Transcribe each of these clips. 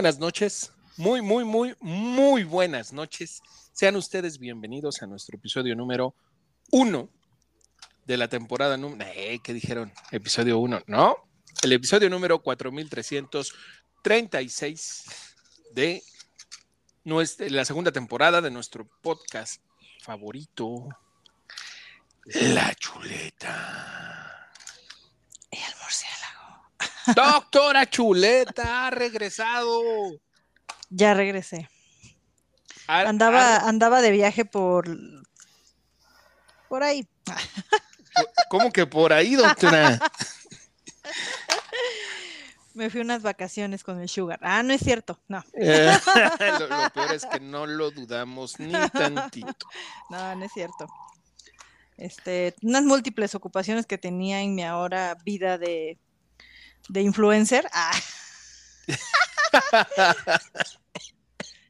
buenas noches. Muy, muy, muy, muy buenas noches. Sean ustedes bienvenidos a nuestro episodio número uno de la temporada número. ¿Qué dijeron? Episodio uno, ¿no? El episodio número 4336 de nuestra, la segunda temporada de nuestro podcast favorito, La Chuleta. Doctora Chuleta ha regresado. Ya regresé. Ar- Andaba, ar- andaba de viaje por por ahí. ¿Cómo que por ahí, doctora? Me fui unas vacaciones con el Sugar. Ah, no es cierto. No, Eh, lo, lo peor es que no lo dudamos ni tantito. no, no es cierto. Este, unas múltiples ocupaciones que tenía en mi ahora vida de, de influencer. Ah.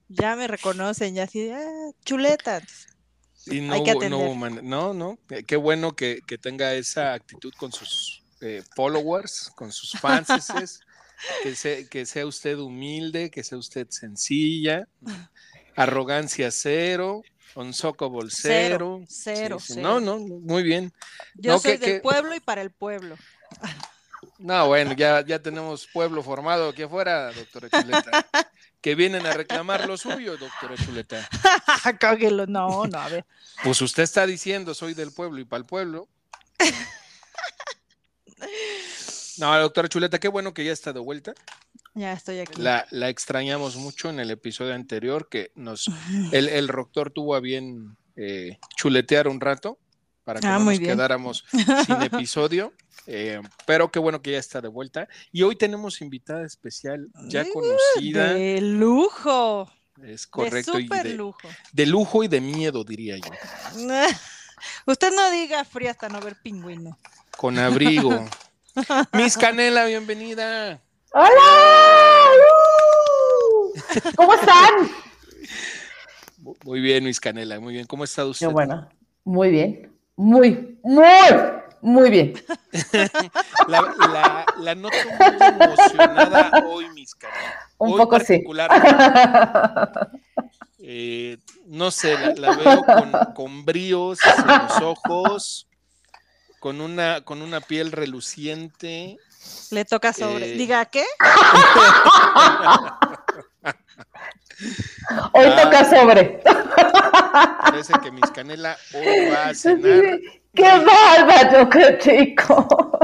ya me reconocen, ya así, ah, chuleta. Y no, Hay que hubo- no, hubo man- no, no, qué bueno que, que tenga esa actitud con sus eh, followers, con sus fans, que, sea, que sea usted humilde, que sea usted sencilla, arrogancia cero, soco Cero, cero. cero, Sí, sí, cero. No, no, muy bien. Yo No, soy que- del que- pueblo y para el pueblo. No, bueno, ya, ya tenemos pueblo formado aquí afuera, doctora Chuleta. Que vienen a reclamar lo suyo, doctora Chuleta. Cáguelo. No, no, a ver. Pues usted está diciendo, soy del pueblo y para el pueblo. No, doctora Chuleta, qué bueno que ya está de vuelta. Ya estoy aquí. La, la extrañamos mucho en el episodio anterior, que nos el, el doctor tuvo a bien eh, chuletear un rato para que Ah, no nos bien. quedáramos sin episodio. eh, pero qué bueno que ya está de vuelta. Y hoy tenemos invitada especial, ya Uh, conocida. De lujo. Es De correcto. y de, lujo. de lujo y de miedo, diría yo. Usted no diga frío hasta no ver pingüino. Con abrigo. Miss Canela, bienvenida. ¡Hola! ¡Uh! ¿Cómo están? Mu- Muy bien, Miss Canela, muy bien. ¿Cómo está usted? Yo, bueno, muy bien. Muy, muy, muy bien. La, la, la noto muy emocionada hoy, Miss Canela. Un Hoy poco sí. Eh, no sé, la, la veo con, con bríos en los ojos, con una, con una piel reluciente. Le toca sobre. Eh. Diga, ¿qué? Hoy Ah. toca sobre. Parece que Miss Canela hoy va a cenar. ¡Qué bárbaro, qué chico!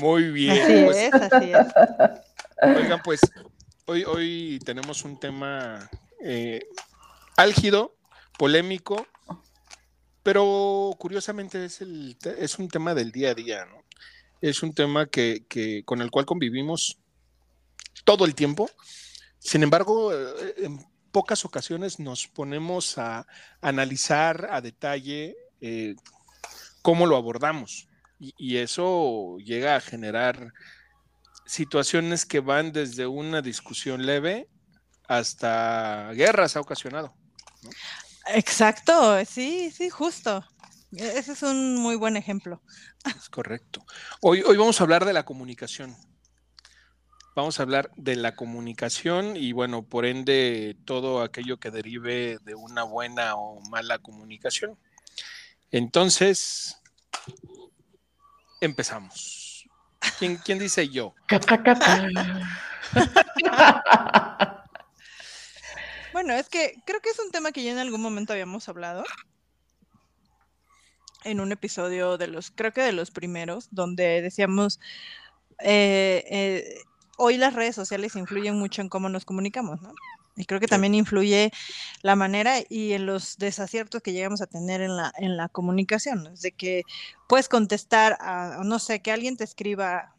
Muy bien. Así pues, es, así es. Oigan, pues hoy, hoy tenemos un tema eh, álgido, polémico, pero curiosamente es, el, es un tema del día a día, ¿no? Es un tema que, que- con el cual convivimos todo el tiempo. Sin embargo, eh, en pocas ocasiones nos ponemos a analizar a detalle eh, cómo lo abordamos. Y, y eso llega a generar situaciones que van desde una discusión leve hasta guerras ha ocasionado. Exacto, sí, sí, justo. Ese es un muy buen ejemplo. Es correcto. Hoy, hoy vamos a hablar de la comunicación. Vamos a hablar de la comunicación y bueno, por ende, todo aquello que derive de una buena o mala comunicación. Entonces, empezamos. ¿Quién, quién dice yo? Bueno, es que creo que es un tema que ya en algún momento habíamos hablado. En un episodio de los, creo que de los primeros, donde decíamos, eh, eh, hoy las redes sociales influyen mucho en cómo nos comunicamos, ¿no? Y creo que Sí. también influye la manera y en los desaciertos que llegamos a tener en la, en la comunicación, ¿no? Es de que puedes contestar a, no sé, que alguien te escriba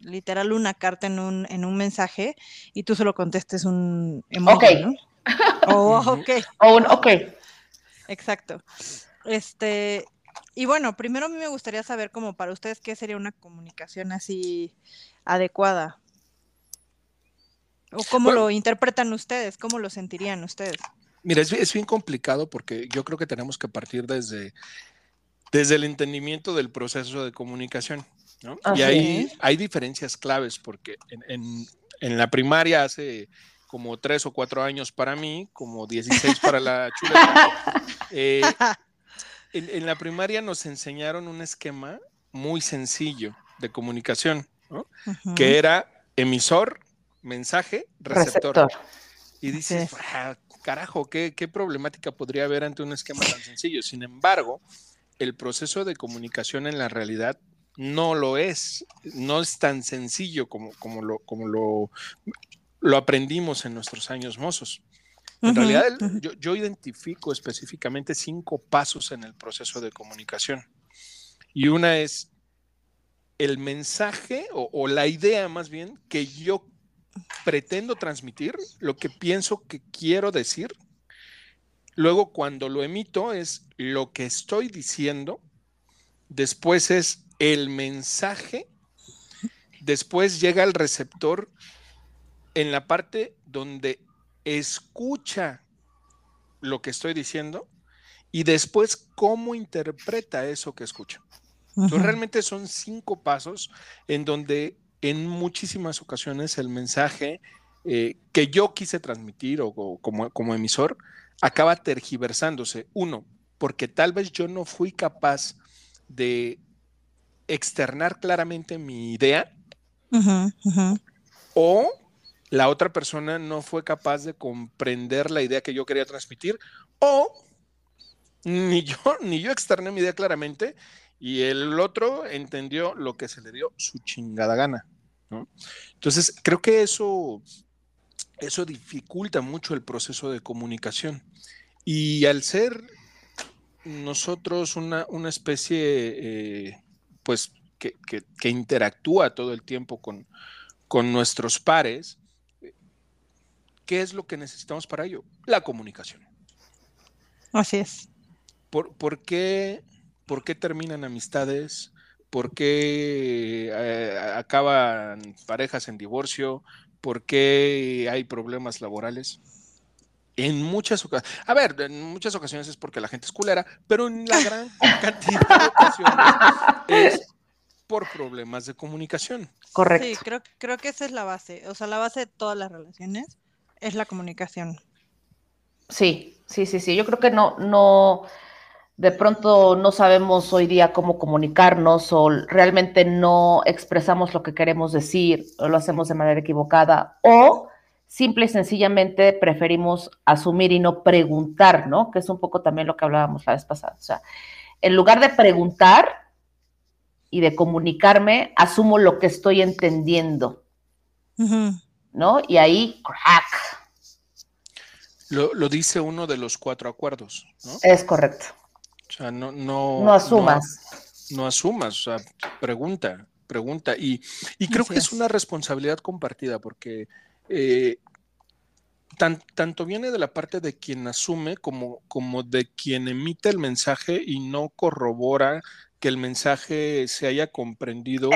literal una carta en un, en un mensaje y tú solo contestes un emoji. Oh, Ujú. ok, Oh, un- ok. exacto. Este, y bueno, primero a mí me gustaría saber como para ustedes qué sería una comunicación así adecuada. O cómo Bueno. lo interpretan ustedes, cómo lo sentirían ustedes. Mira, es, es bien complicado porque yo creo que tenemos que partir desde, desde el entendimiento del proceso de comunicación. ¿no? Y ahí hay diferencias claves porque en, en- en la primaria hace como tres o cuatro años para mí, como 16 para la chuleta. Eh, en, en, la primaria nos enseñaron un esquema muy sencillo de comunicación, que era emisor, mensaje, receptor. Receptor. Y dices. "Ah, carajo, ¿qué, qué problemática podría haber ante un esquema tan sencillo. Sin embargo, el proceso de comunicación en la realidad no lo es, no es tan sencillo como, como, lo, como lo, lo aprendimos en nuestros años mozos. En Ujú, realidad, el- ujú. yo, yo identifico específicamente cinco pasos en el proceso de comunicación. Y una es el mensaje o, o la idea más bien que yo pretendo transmitir, lo que pienso que quiero decir. Luego, cuando lo emito, es lo que estoy diciendo. Después es el mensaje. Después llega el receptor en la parte donde escucha lo que estoy diciendo y después cómo interpreta eso que escucha. Entonces, realmente son cinco pasos en donde en muchísimas ocasiones el mensaje eh, que yo quise transmitir o, o como, como emisor acaba tergiversándose. Uno, porque tal vez yo no fui capaz de externar claramente mi idea o la otra persona no fue capaz de comprender la idea que yo quería transmitir o ni yo ni yo externé mi idea claramente y el otro entendió lo que se le dio su chingada gana, ¿no? Entonces, creo que eso eso dificulta mucho el proceso de comunicación. Y al ser nosotros una, una especie, eh, pues, que, que- que interactúa todo el tiempo con, con nuestros pares, ¿qué es lo que necesitamos para ello? La comunicación. Así es. ¿Por, por qué, por qué terminan amistades? ¿Por qué eh, acaban parejas en divorcio? ¿Por qué hay problemas laborales? En muchas ocasiones, a ver, en muchas ocasiones es porque la gente es culera, pero en la gran cantidad de ocasiones es por problemas de comunicación. Correcto. Sí, creo, creo que esa es la base. O sea, la base de todas las relaciones es la comunicación. Sí, sí, sí, sí. Yo creo que no, no, de pronto no sabemos hoy día cómo comunicarnos o realmente no expresamos lo que queremos decir o lo hacemos de manera equivocada o simple y sencillamente preferimos asumir y no preguntar, ¿no? Que es un poco también lo que hablábamos la vez pasada. O sea, en lugar de preguntar y de comunicarme, asumo lo que estoy entendiendo. ¿no? Y ahí, crack, Lo, lo dice uno de los cuatro acuerdos, ¿no? es correcto. O sea, no, no, No asumas. No, no asumas, o sea, pregunta, pregunta. Y, y creo Así que es es. una responsabilidad compartida porque eh, tan- tanto viene de la parte de quien asume como, como de quien emite el mensaje y no corrobora que el mensaje se haya comprendido.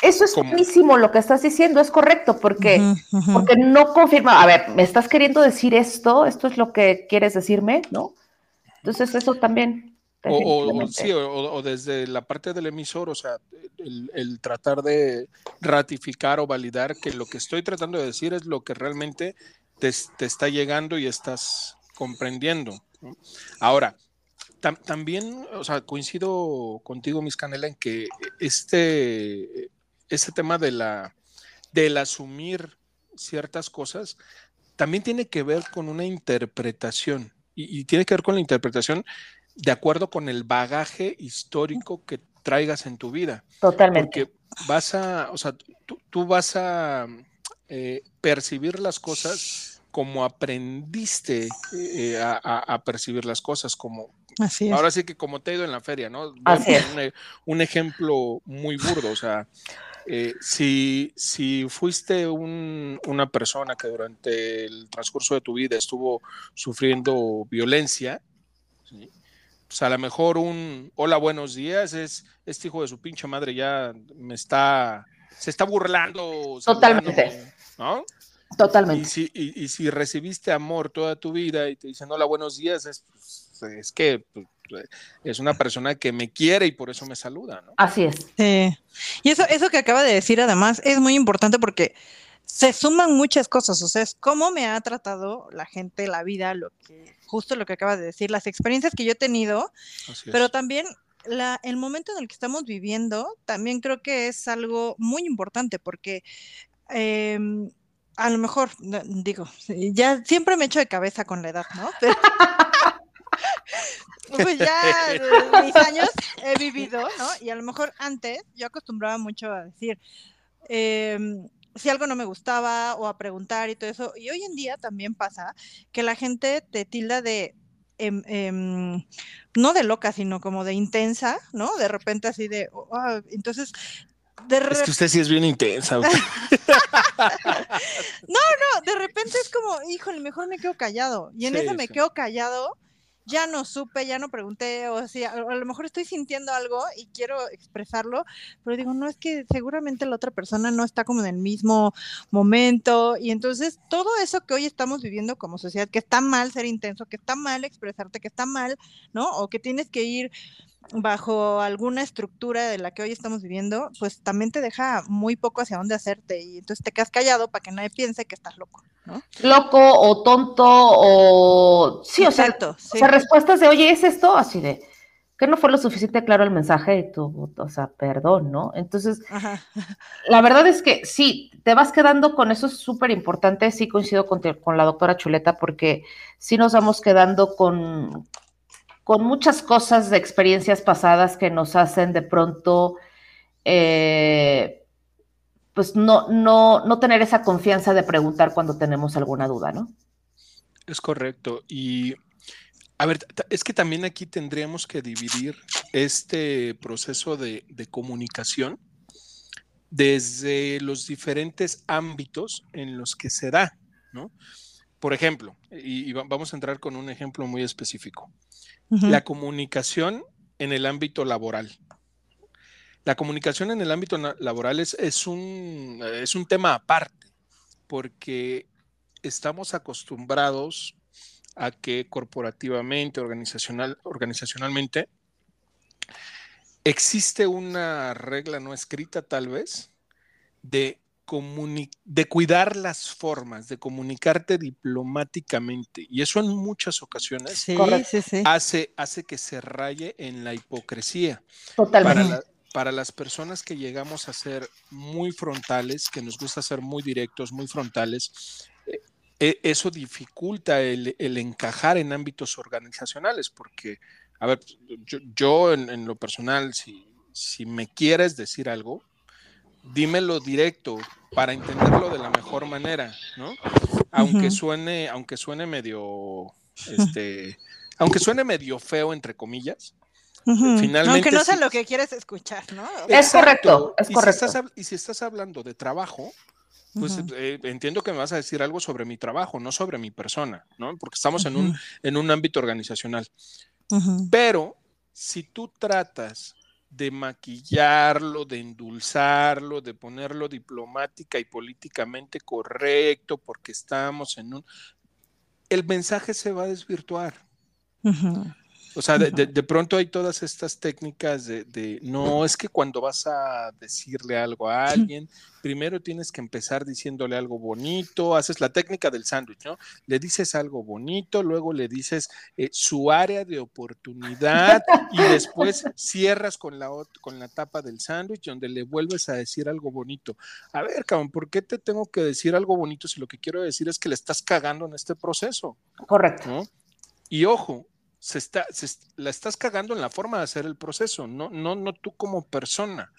Eso es buenísimo lo que estás diciendo, es correcto, porque, porque no confirma, a ver, ¿me estás queriendo decir esto? ¿Esto es lo que quieres decirme? ¿No? Entonces eso también. O, sí, o, o desde la parte del emisor, o sea, el, el tratar de ratificar o validar que lo que estoy tratando de decir es lo que realmente te, te está llegando y estás comprendiendo. ¿no? Ahora, tam- también, o sea, coincido contigo, Miss Canela, en que este, este tema de la, del asumir ciertas cosas también tiene que ver con una interpretación y, y tiene que ver con la interpretación de acuerdo con el bagaje histórico que traigas en tu vida. Totalmente. Porque vas a, o sea, tú, tú vas a eh, percibir las cosas como aprendiste eh, a, a- a percibir las cosas, como Así es. ahora sí que como te ha ido en la feria, ¿no? Así es. un ejemplo muy burdo, o sea, eh, si, si fuiste un- una persona que durante el transcurso de tu vida estuvo sufriendo violencia, ¿sí? Pues a lo mejor un hola, buenos días es este hijo de su pinche madre ya me está, se está burlando. Totalmente. saludando, ¿no? Y Totalmente. si, y, y si recibiste amor toda tu vida y te dicen hola, buenos días, es, pues, es que pues, es una persona que me quiere y por eso me saluda, ¿no? Así es. Sí. Y eso, eso que acaba de decir además es muy importante porque se suman muchas cosas, o sea, es cómo me ha tratado la gente, la vida, lo que, justo lo que acabas de decir, las experiencias que yo he tenido, pero también la, el momento en el que estamos viviendo, también creo que es algo muy importante, porque em, a lo mejor, digo, ya siempre me echo de cabeza con la edad, ¿no? pues ya mis años he vivido, ¿no? Y a lo mejor antes yo acostumbraba mucho a decir, eh, si algo no me gustaba o a preguntar y todo eso. Y hoy en día también pasa que la gente te tilda de, em, em, no de loca, sino como de intensa, ¿no? De repente así de, oh, entonces... De es que usted sí es bien intensa. no, no, de repente es como, híjole, mejor me quedo callado. Y en ese me quedo callado ya no supe, ya no pregunté, o sea, a, lo mejor estoy sintiendo algo y quiero expresarlo, pero digo, no, es que seguramente la otra persona no está como en el mismo momento y entonces todo eso que hoy estamos viviendo como sociedad, que está mal ser intenso, que está mal expresarte, que está mal, ¿no? O que tienes que ir bajo alguna estructura de la que hoy estamos viviendo, pues también te deja muy poco hacia dónde hacerte y entonces te quedas callado para que nadie piense que estás loco. Loco o tonto o... Sí, o sea, respuestas de, oye, ¿es esto? Así de, que no fue lo suficiente claro el mensaje y tú, o sea, perdón, ¿no? Entonces, la verdad es que sí, te vas quedando con eso, es súper importante, sí coincido con, con, la doctora Chuleta, porque sí nos vamos quedando con, con muchas cosas de experiencias pasadas que nos hacen de pronto... Eh, pues no, no, no tener esa confianza de preguntar cuando tenemos alguna duda, ¿no? Es correcto. Y a ver, es que también aquí tendríamos que dividir este proceso de, comunicación desde los diferentes ámbitos en los que se da, ¿no? Por ejemplo, y, vamos a entrar con un ejemplo muy específico, la comunicación en el ámbito laboral. La comunicación en el ámbito laboral es, un, es un tema aparte, porque estamos acostumbrados a que corporativamente, organizacional, organizacionalmente, existe una regla no escrita tal vez de, de cuidar las formas, de comunicarte diplomáticamente. Y eso en muchas ocasiones Hace, hace que se raye en la hipocresía. Totalmente para las personas que llegamos a ser muy frontales, que nos gusta ser muy directos, muy frontales, eh, eh, eso dificulta el, encajar en ámbitos organizacionales, porque, a ver, yo, en, lo personal, si, si me quieres decir algo, dímelo directo para entenderlo de la mejor manera, ¿no? Aunque suene, aunque suene medio, este, aunque suene medio feo, entre comillas, Finalmente, Aunque no sé lo que quieres escuchar, ¿no? Es correcto, es y correcto. Si estás, y si estás hablando de trabajo, pues eh, entiendo que me vas a decir algo sobre mi trabajo, no sobre mi persona, ¿no? Porque estamos en, un, en un ámbito organizacional. Pero si tú tratas de maquillarlo, de endulzarlo, de ponerlo diplomática y políticamente correcto, porque estamos en un... El mensaje se va a desvirtuar. O sea, de, pronto hay todas estas técnicas de, no, es que cuando vas a decirle algo a alguien, primero tienes que empezar diciéndole algo bonito, haces la técnica del sándwich, ¿no? Le dices algo bonito, luego le dices eh, su área de oportunidad y después cierras con la, con la tapa del sándwich donde le vuelves a decir algo bonito. A ver, cabrón, ¿por qué te tengo que decir algo bonito si lo que quiero decir es que le estás cagando en este proceso? Correcto. Y ojo, se está, la estás cagando en la forma de hacer el proceso, no, no, no tú como persona.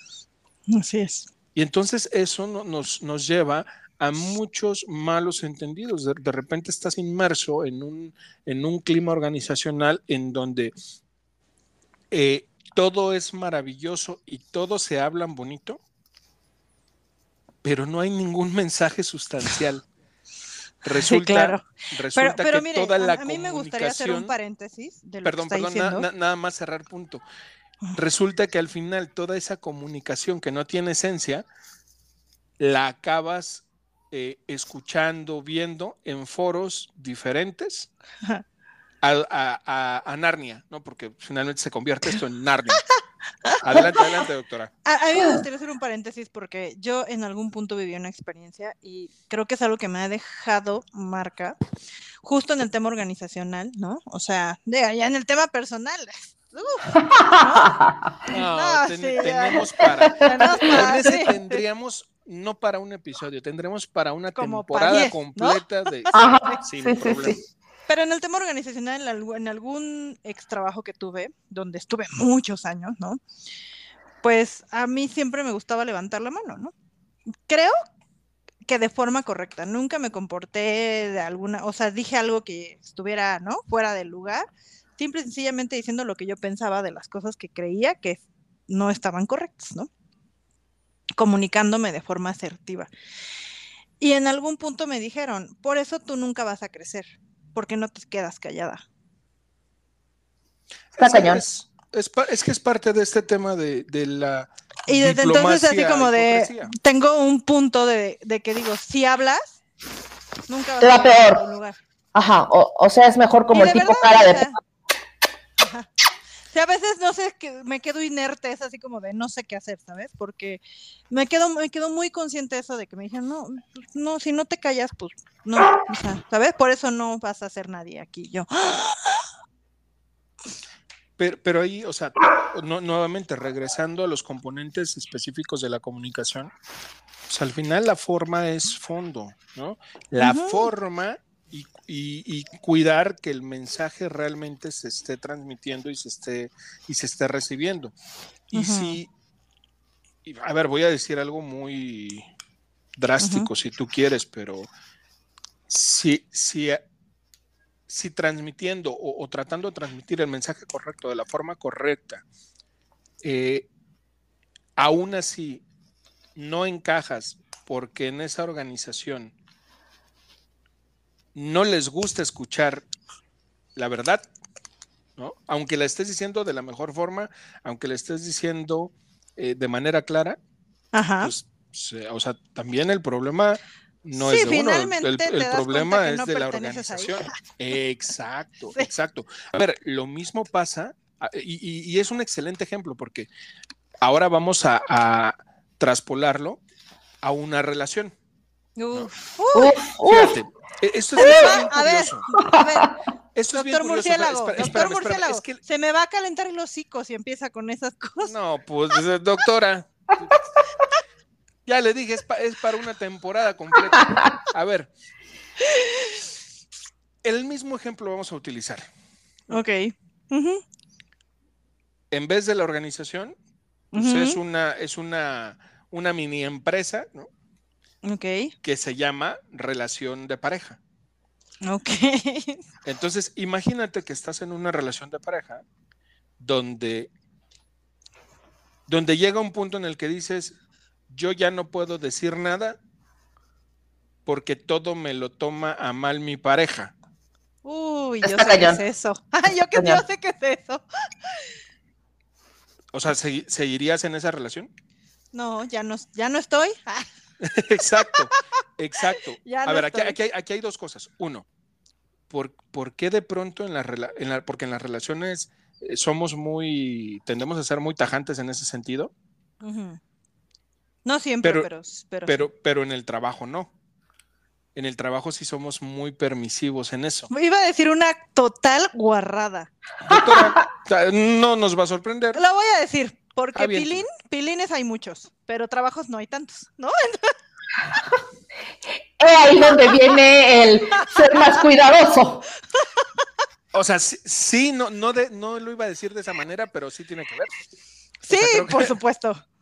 Así es. Y entonces eso nos, nos lleva a muchos malos entendidos. De, repente estás inmerso en un, en un clima organizacional en donde eh, todo es maravilloso y todos se hablan bonito, pero no hay ningún mensaje sustancial. Resulta, resulta que toda la a, mí me gustaría hacer un paréntesis de lo perdón, que está perdón, nada más cerrar punto. Resulta que al final toda esa comunicación que no tiene esencia, la acabas eh, escuchando, viendo en foros diferentes a, a, Narnia, ¿no? Porque finalmente se convierte esto en Narnia. Adelante, adelante, doctora. A, a mí me gustaría hacer un paréntesis porque yo en algún punto viví una experiencia y creo que es algo que me ha dejado marca, justo en el tema organizacional, ¿no? O sea, de allá en el tema personal. uf, No, No, ten- sí, ya. tenemos para. Tenemos para- Con ese sí. tendríamos, no para un episodio, tendremos para una Como para temporada 10, ¿no? completa de. Ajá, sin sí, problema. Pero en el tema organizacional, en algún ex trabajo que tuve, donde estuve muchos años, ¿no? Pues a mí siempre me gustaba levantar la mano, ¿no? Creo que de forma correcta. Nunca me comporté de alguna, o sea, dije algo que estuviera, ¿no? Fuera del lugar. Simple y sencillamente diciendo lo que yo pensaba de las cosas que creía que no estaban correctas, ¿no? Comunicándome de forma asertiva. Y en algún punto me dijeron, por eso tú nunca vas a crecer, porque no te quedas callada. Está Es- cañón. Es, es pa- es que es parte de este tema de, de la. Y desde entonces así como de, tengo un punto de, de que digo, si hablas, nunca vas Te a va llegar a peor. lugar. Ajá, o, o sea, es mejor como Y el tipo verdad, cara de... ajá. Sí, a veces no sé, que me quedo inerte, es así como de no sé qué hacer, ¿sabes? Porque me quedo, me quedo muy consciente de eso, de que me dijeron, no, no, si no te callas, pues no, o sea, ¿sabes? Por eso no vas a ser nadie aquí. Yo, Pero, pero ahí, o sea, no- nuevamente regresando a los componentes específicos de la comunicación, pues al final la forma es fondo, ¿no? La forma y, y- y cuidar que el mensaje realmente se esté transmitiendo y se esté, y se esté recibiendo. Y si, y, a ver, voy a decir algo muy drástico si tú quieres, pero si, si, si transmitiendo o, o tratando de transmitir el mensaje correcto de la forma correcta, eh, aún así no encajas porque en esa organización no les gusta escuchar la verdad, ¿no? Aunque la estés diciendo de la mejor forma, aunque la estés diciendo eh, de manera clara, ajá. pues, se- o sea, también el problema no Sí, es de uno, el- el, problema es no de la organización. Exacto, Sí. exacto. A ver, lo mismo pasa, a- y, y- y es un excelente ejemplo porque ahora vamos a, a traspolarlo a una relación. Uf. Uf, uf. Fíjate, e- esto es, es A ver, curioso. a ver, Esto es bien doctor curioso. murciélago, Espera- doctor espérame, espérame, murciélago, es que- se me va a calentar el hocico si empieza con esas cosas. No, pues doctora. Ya le dije, es, pa- es para una temporada completa. A ver. El mismo ejemplo vamos a utilizar. Ok. En vez de la organización, pues es una, es una, una mini empresa ¿no? Ok, que se llama relación de pareja. ok. Entonces, imagínate que estás en una relación de pareja donde, donde llega un punto en el que dices, yo ya no puedo decir nada porque todo me lo toma a mal mi pareja. Uy, yo Está sé qué es eso. Ay, yo que yo sé qué es eso. O sea, ¿segui- ¿seguirías en esa relación? No, ya no, ya no estoy. Exacto, exacto. Ya a ver, aquí, hay, aquí hay dos cosas. Uno, ¿por, por qué de pronto en la, rela- en la- porque en las relaciones eh, somos muy, tendemos a ser muy tajantes en ese sentido. No siempre, Pero- pero, pero, pero, pero en el trabajo no. En el trabajo sí somos muy permisivos en eso. Iba a decir una total guarrada. Doctora, no nos va a sorprender. La voy a decir, porque Aviéntala. pilín, pilines hay muchos, pero trabajos no hay tantos, ¿no? He ahí donde viene el ser más cuidadoso. O sea, sí, sí, no, no, de, no lo iba a decir de esa manera, pero sí tiene que ver. Sí, por supuesto.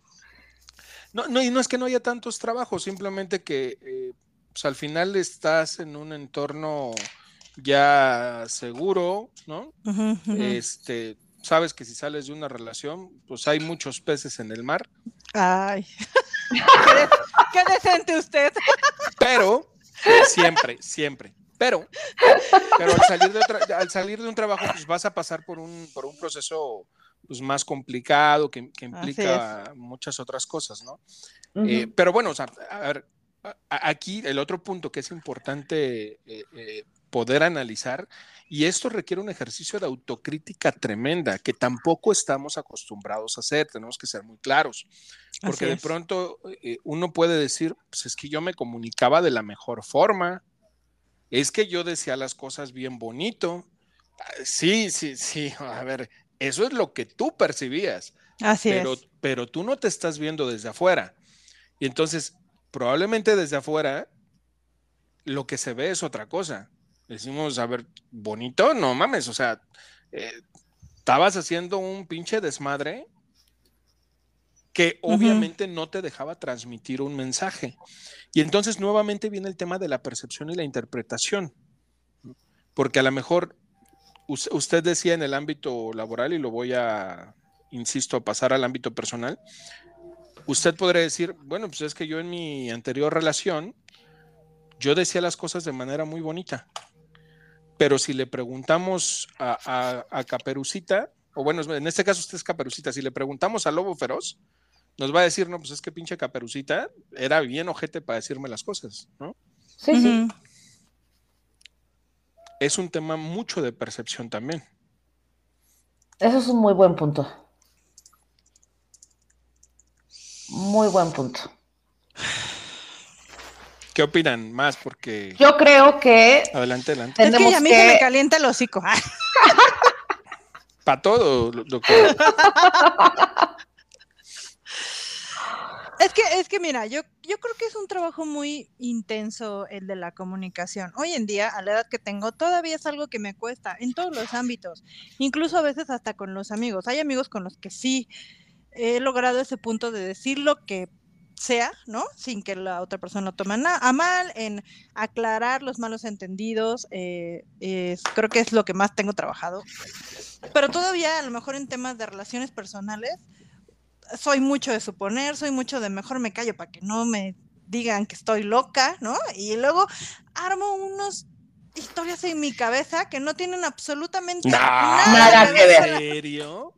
No, no, y no es que no haya tantos trabajos, simplemente que eh, pues, al final estás en un entorno ya seguro, ¿no? Ujú, ujú. Este, sabes que si sales de una relación, pues hay muchos peces en el mar, Ay. qué, de- qué decente usted. pero siempre, siempre. Pero, pero al salir de otra- al salir de un trabajo, pues vas a pasar por un, por un proceso pues, más complicado que, que implica muchas otras cosas, ¿no? Eh, pero bueno, o sea, a ver, aquí el otro punto que es importante eh, eh, poder analizar. Y esto requiere un ejercicio de autocrítica tremenda que tampoco estamos acostumbrados a hacer, tenemos que ser muy claros, porque de pronto eh, uno puede decir, pues es que yo me comunicaba de la mejor forma, es que yo decía las cosas bien bonito. Ah, sí, sí, sí, a ver, eso es lo que tú percibías. Así pero, es. Pero tú no te estás viendo desde afuera. Y entonces, probablemente desde afuera, lo que se ve es otra cosa. Decimos, a ver, bonito, no mames, o sea, eh, estabas haciendo un pinche desmadre que obviamente no te dejaba transmitir un mensaje. Y entonces nuevamente viene el tema de la percepción y la interpretación, porque a lo mejor usted decía en el ámbito laboral, y lo voy a, insisto, a pasar al ámbito personal, usted podría decir, bueno, pues es que yo en mi anterior relación, yo decía las cosas de manera muy bonita, pero si le preguntamos a, a, Caperucita, o bueno, en este caso usted es Caperucita, si le preguntamos a Lobo Feroz, nos va a decir, no, pues es que pinche Caperucita era bien ojete para decirme las cosas, ¿no? Sí, sí. Es un tema mucho de percepción también. Eso es un muy buen punto. Muy buen punto. ¿Qué opinan más? Porque. Yo creo que. Adelante, adelante. Es que a mí se me calienta el hocico. Para todo, doctor. Es que, es que mira, yo, yo creo que es un trabajo muy intenso el de la comunicación. Hoy en día, a la edad que tengo, todavía es algo que me cuesta en todos los ámbitos, incluso a veces hasta con los amigos. Hay amigos con los que sí he logrado ese punto de decir lo que sea, ¿no? Sin que la otra persona lo tome a mal, en aclarar los malos entendidos, eh, creo que es lo que más tengo trabajado. Pero todavía, a lo mejor en temas de relaciones personales, soy mucho de suponer, soy mucho de mejor me callo para que no me digan que estoy loca, ¿no? Y luego armo unos historias en mi cabeza que no tienen absolutamente nada, que ver. ¿En serio?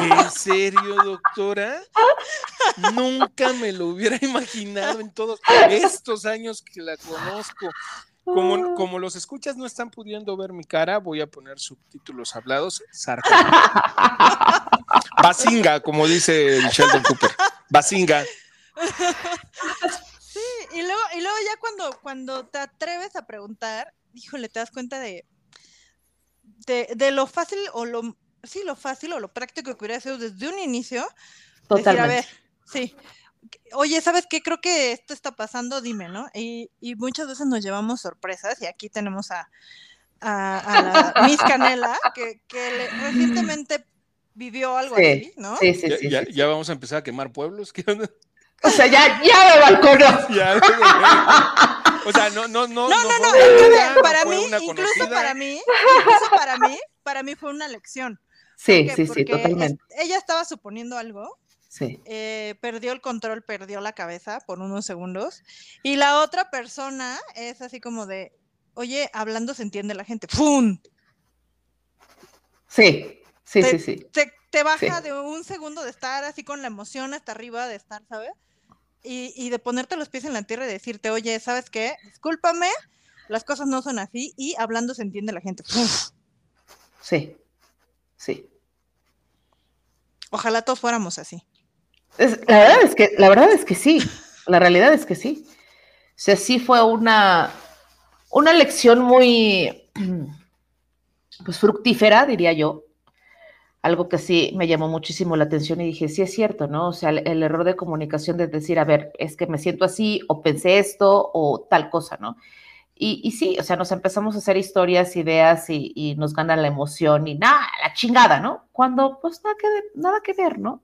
¿En serio, doctora? Nunca me lo hubiera imaginado en todos estos años que la conozco. Como, como, los escuchas no están pudiendo ver mi cara, voy a poner subtítulos hablados. Basinga, como dice Sheldon Cooper. Basinga. Sí, y luego, y luego ya cuando, cuando te atreves a preguntar, híjole, te das cuenta de, de, lo fácil o lo, sí, lo fácil o lo práctico que hubiera sido desde un inicio. Totalmente. Decir, a ver, sí, oye, ¿sabes qué? Creo que esto está pasando, dime, ¿no? Y, y muchas veces nos llevamos sorpresas y aquí tenemos a, a, la Miss Canela, que, que recientemente vivió algo así, ¿no? Sí, sí, sí. Ya, ya, vamos a empezar a quemar pueblos. ¿Qué onda? O sea, ya, ya me balconó. o sea, no, no, no. No, no, no. no, para mí, incluso para mí, incluso para mí, para mí fue una lección. Sí, sí, sí, totalmente. ella estaba suponiendo algo. Sí. Eh, perdió el control, perdió la cabeza por unos segundos. Y la otra persona es así como de, oye, hablando se entiende la gente. ¡Pum! Sí, sí, sí, sí. Te, baja de un segundo de estar así con la emoción hasta arriba, de estar, ¿sabes? Y, y, de ponerte los pies en la tierra y decirte, oye, ¿sabes qué? Discúlpame, las cosas no son así y hablando se entiende la gente. Sí, sí. Ojalá todos fuéramos así. la, verdad es que, la verdad es que sí, la realidad es que sí. O sea, sí fue una, una lección muy pues, fructífera, diría yo, algo que sí me llamó muchísimo la atención y dije, sí es cierto, ¿no? O sea, el, error de comunicación de decir, a ver, es que me siento así o pensé esto o tal cosa, ¿no? Y, y sí, o sea, nos empezamos a hacer historias, ideas y, y, nos gana la emoción y nada, la chingada, ¿no? Cuando pues nada que, nada que ver, ¿no?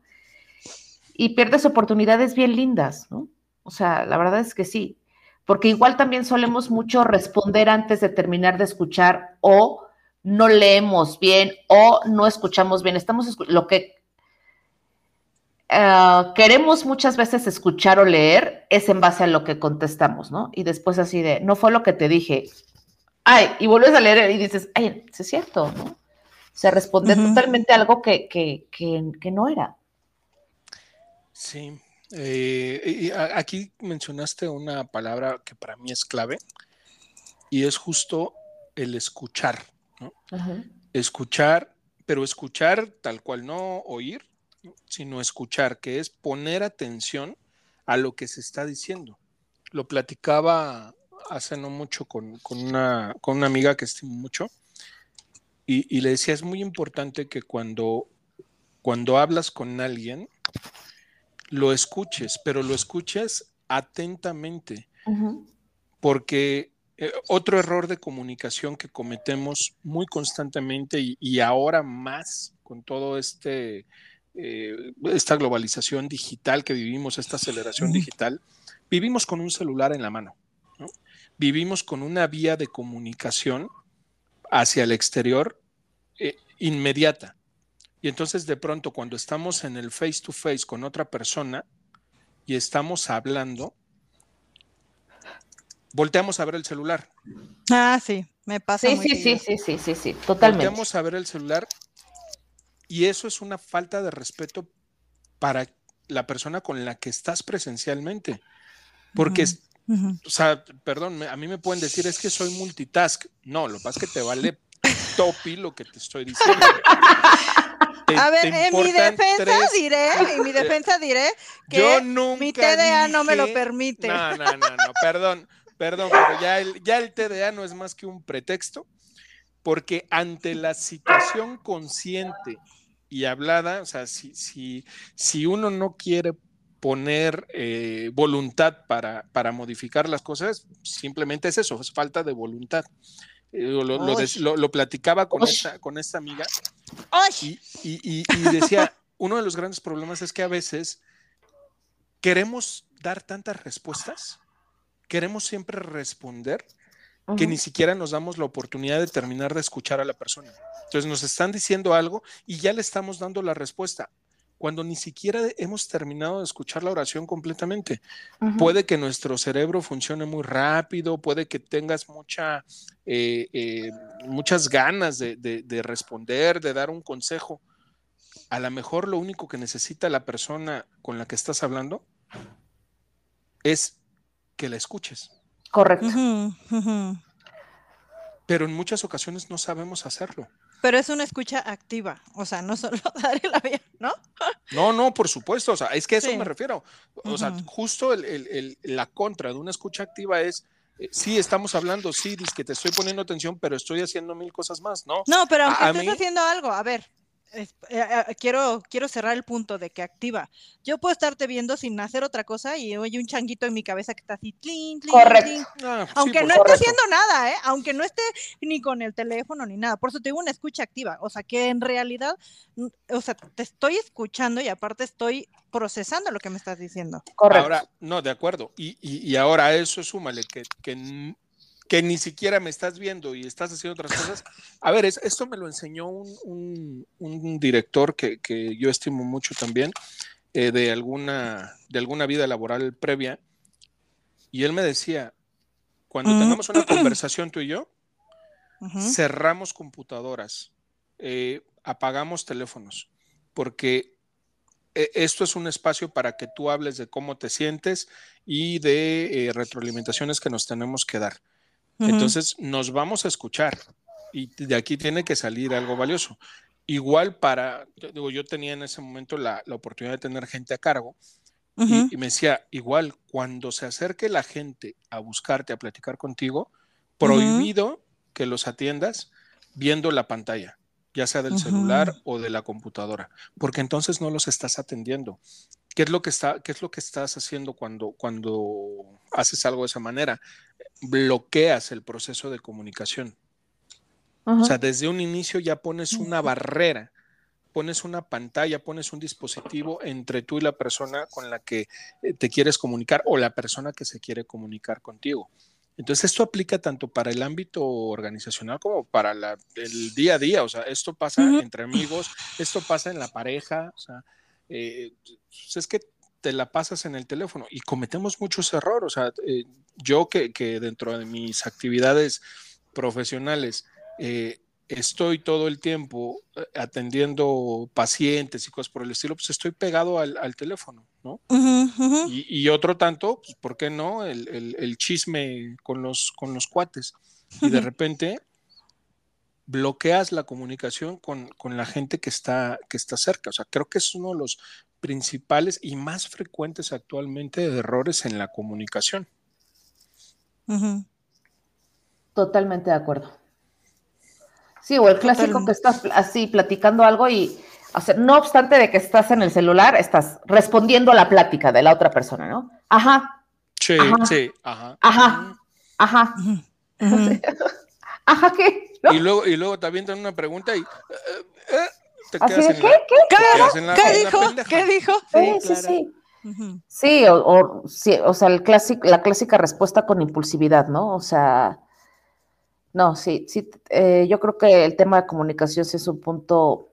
Y pierdes oportunidades bien lindas, ¿no? O sea, la verdad es que sí, porque igual también solemos mucho responder antes de terminar de escuchar o no leemos bien o no escuchamos bien. Estamos lo que eh, queremos muchas veces escuchar o leer es en base a lo que contestamos, ¿no? Y después así de, no fue lo que te dije. Ay, y vuelves a leer y dices, ay, es cierto, ¿no? Se responde totalmente algo que, que, que, no era. Sí. Eh, y aquí mencionaste una palabra que para mí es clave y es justo el escuchar, ¿no? Escuchar, pero escuchar tal cual no oír, sino escuchar, que es poner atención a lo que se está diciendo. Lo platicaba hace no mucho con, una, con una, amiga que estimo mucho y, le decía, es muy importante que cuando, cuando hablas con alguien, lo escuches, pero lo escuches atentamente, porque eh, otro error de comunicación que cometemos muy constantemente y, ahora más con todo este eh, esta globalización digital que vivimos, esta aceleración digital, vivimos con un celular en la mano. Vivimos con una vía de comunicación hacia el exterior eh, inmediata. Y entonces de pronto cuando estamos en el face to face con otra persona y estamos hablando, volteamos a ver el celular. Ah, sí, me pasa. Sí, sí, sí, sí, sí, sí, sí, totalmente. Volteamos a ver el celular y eso es una falta de respeto para la persona con la que estás presencialmente. Porque, o sea, perdón, a mí me pueden decir, es que soy multitask. No, lo que pasa es que te vale topi lo que te estoy diciendo. a ver, en mi defensa diré, en mi defensa diré que mi TDA no me lo permite. No, no, no, no, perdón, perdón, pero ya el, ya el TDA no es más que un pretexto, porque ante la situación consciente y hablada, o sea, si, si, si uno no quiere poner eh, voluntad para, para, modificar las cosas, simplemente es eso, es falta de voluntad. Eh, lo, platicaba con esta, con esta amiga y, y, decía, uno de los grandes problemas es que a veces queremos dar tantas respuestas, queremos siempre responder, que ni siquiera nos damos la oportunidad de terminar de escuchar a la persona. Entonces nos están diciendo algo y ya le estamos dando la respuesta cuando ni siquiera hemos terminado de escuchar la oración completamente. Puede que nuestro cerebro funcione muy rápido, puede que tengas mucha, eh, eh, muchas ganas de, de, responder, de dar un consejo. A lo mejor lo único que necesita la persona con la que estás hablando es que la escuches. Correcto. Pero en muchas ocasiones no sabemos hacerlo. Pero es una escucha activa, o sea, no solo dar el avión, ¿no? No, no, por supuesto, o sea, es que a eso me refiero. O sea, justo la contra de una escucha activa es, eh, sí, estamos hablando, sí, dices que te estoy poniendo atención, pero estoy haciendo mil cosas más, ¿no? No, pero aunque estés haciendo algo, a ver, eh, eh, quiero, quiero cerrar el punto de que activa. Yo puedo estarte viendo sin hacer otra cosa y oye un changuito en mi cabeza que está así, correcto. Ah, Aunque no esté haciendo nada, ¿eh? Aunque no esté ni con el teléfono ni nada. Por eso te digo una escucha activa. O sea, que en realidad, o sea, te estoy escuchando y aparte estoy procesando lo que me estás diciendo. Correcto. Ahora, no, de acuerdo. Y, y, y ahora eso súmale que, que que ni siquiera me estás viendo y estás haciendo otras cosas. A ver, esto me lo enseñó un, director que, yo estimo mucho también, eh, de, alguna, de alguna vida laboral previa, y él me decía, cuando mm. tengamos una conversación tú y yo, cerramos computadoras, eh, apagamos teléfonos, porque eh, esto es un espacio para que tú hables de cómo te sientes y de retroalimentaciones que nos tenemos que dar. Entonces nos vamos a escuchar y de aquí tiene que salir algo valioso. Igual para, digo, yo tenía en ese momento la, oportunidad de tener gente a cargo y, me decía, igual cuando se acerque la gente a buscarte, a platicar contigo, prohibido que los atiendas viendo la pantalla ya sea del celular o de la computadora, porque entonces no los estás atendiendo. ¿Qué es lo que, está, qué es lo que estás haciendo cuando, cuando haces algo de esa manera? Bloqueas el proceso de comunicación. O sea, desde un inicio ya pones una barrera, pones una pantalla, pones un dispositivo entre tú y la persona con la que eh, te quieres comunicar o la persona que se quiere comunicar contigo. Entonces, esto aplica tanto para el ámbito organizacional como para el día a día. O sea, esto pasa entre amigos, esto pasa en la pareja. O sea, eh, pues, es que te la pasas en el teléfono y cometemos muchos errores. O sea, eh, yo que, que, dentro de mis actividades profesionales eh, estoy todo el tiempo eh, atendiendo pacientes y cosas por el estilo, pues estoy pegado al, teléfono, ¿no? Y, otro tanto, pues, ¿por qué no? El, chisme con los, con los cuates. Y de repente, bloqueas la comunicación con, con, la gente que está, que está cerca. O sea, creo que es uno de los principales y más frecuentes actualmente de errores en la comunicación. Totalmente de acuerdo. Sí, o el clásico que estás así platicando algo y, o sea, no obstante de que estás en el celular, estás respondiendo a la plática de la otra persona, ¿no? Ajá. Sí, sí, ajá. Ajá. Ajá. Ajá, ¿qué? Y, luego, y luego te avientan una pregunta y... Eh, eh, te quedas en ¿qué? ¿Qué? ¿Qué, ¿Qué dijo? ¿Qué dijo? Sí, sí, sí. Sí, o, o, sea, el clásico, la clásica respuesta con impulsividad, ¿no? O sea, no, sí, sí, eh, yo creo que el tema de comunicación sí es un punto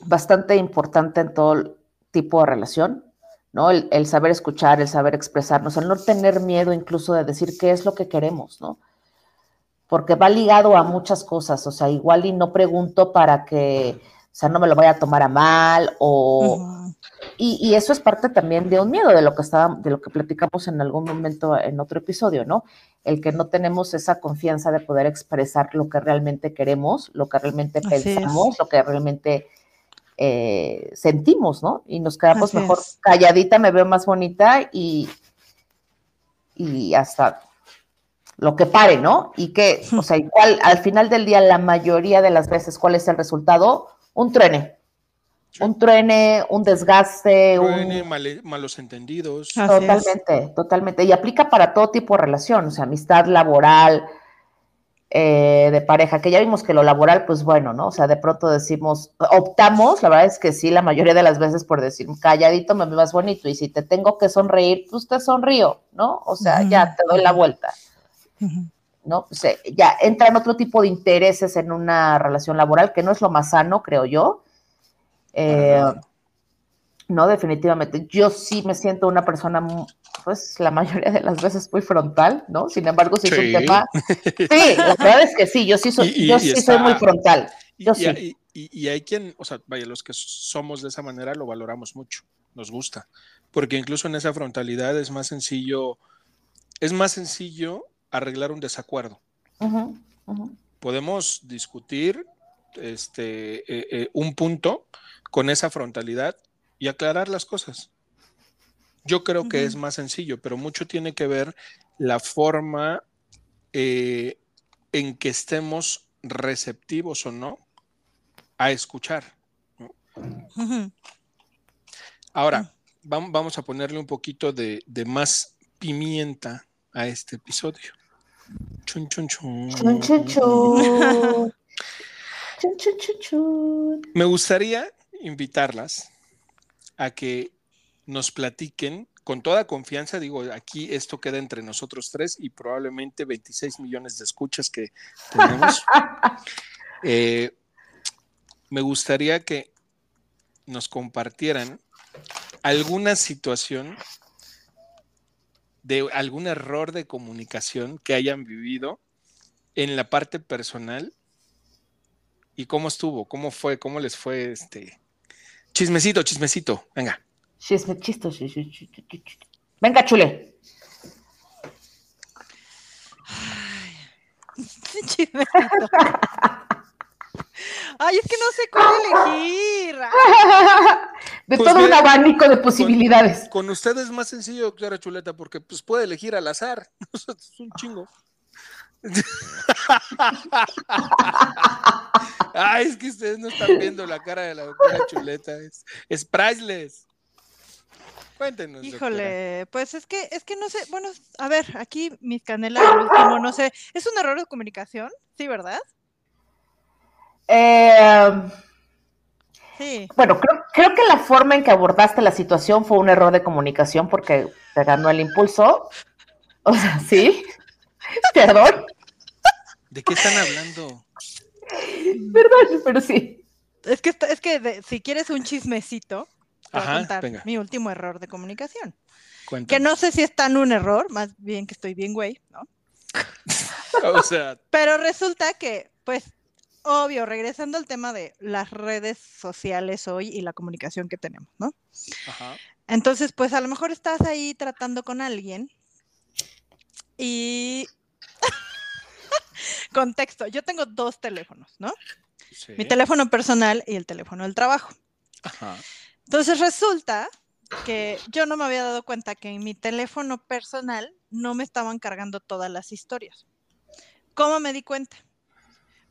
bastante importante en todo tipo de relación, ¿no? El, el, saber escuchar, el saber expresarnos, el no tener miedo incluso de decir qué es lo que queremos, ¿no? Porque va ligado a muchas cosas, o sea, igual y no pregunto para que o sea, no me lo voy a tomar a mal o... y, eso es parte también de un miedo, de lo que estaba, de lo que platicamos en algún momento en otro episodio, ¿no? El que no tenemos esa confianza de poder expresar lo que realmente queremos, lo que realmente pensamos, lo que realmente eh, sentimos, ¿no? Y nos quedamos mejor calladita, me veo más bonita y, y hasta lo que pare, ¿no? Y que, o sea, igual al final del día, la mayoría de las veces, ¿cuál es el resultado? un truene. Un truene, un desgaste. Truene, malos entendidos. totalmente, totalmente. Y aplica para todo tipo de relación, o sea, amistad laboral, eh, de pareja, que ya vimos que lo laboral, pues bueno, ¿no? O sea, de pronto decimos, optamos, la verdad es que sí, la mayoría de las veces por decir, calladito me más bonito, y si te tengo que sonreír, pues te sonrío, ¿no? O sea, ya te doy la vuelta. ¿No? ya entran otro tipo de intereses en una relación laboral, que no es lo más sano, creo yo. Eh, no, definitivamente. Yo sí me siento una persona, pues la mayoría de las veces muy frontal, ¿no? Sin embargo, sí, es un tema. Sí, la verdad es que sí, yo sí soy, yo sí soy muy frontal. Yo sí. y, hay quien, o sea, vaya, los que somos de esa manera lo valoramos mucho, nos gusta, porque incluso en esa frontalidad es más sencillo, es más sencillo arreglar un desacuerdo. Podemos discutir este, eh, eh, un punto con esa frontalidad y aclarar las cosas. Yo creo que es más sencillo, pero mucho tiene que ver la forma eh, en que estemos receptivos o no a escuchar. Ahora, vamos a ponerle un poquito de más pimienta a este episodio. Chun, chun, chun. Me gustaría invitarlas a que nos platiquen con toda confianza, digo, aquí esto queda entre nosotros tres y probablemente 26 millones de escuchas que tenemos. Eh, me gustaría que nos compartieran alguna situación de algún error de comunicación que hayan vivido en la parte personal y cómo estuvo, cómo fue, cómo les fue este chismecito, chismecito, venga. Chisme, chisto, Venga, chule. Ay, es que no sé cómo elegir. de pues todo un abanico de posibilidades. Con, usted es más sencillo, Clara Chuleta, porque pues puede elegir al azar. es un chingo. Ay, es que ustedes no están viendo la cara de la doctora Chuleta. Es, es priceless. Cuéntenos. Híjole, pues es que, es que no sé, bueno, a ver, aquí mis canelas al último, no sé, ¿es un error de comunicación? Sí, ¿verdad? Eh, sí. Bueno, creo, que la forma en que abordaste la situación fue un error de comunicación porque te ganó el impulso. O sea, sí. Perdón. ¿De qué están hablando? Perdón, pero sí. Es que, es que si quieres un chismecito, voy a contar mi último error de comunicación. Que no sé si es tan un error, más bien que estoy bien güey, ¿no? o sea. Pero resulta que, pues, obvio, regresando al tema de las redes sociales hoy y la comunicación que tenemos, ¿no? Ajá. Entonces, pues a lo mejor estás ahí tratando con alguien y Contexto, yo tengo dos teléfonos, ¿no? Sí. Mi teléfono personal y el teléfono del trabajo. Ajá. Entonces resulta que yo no me había dado cuenta que en mi teléfono personal no me estaban cargando todas las historias. ¿Cómo me di cuenta?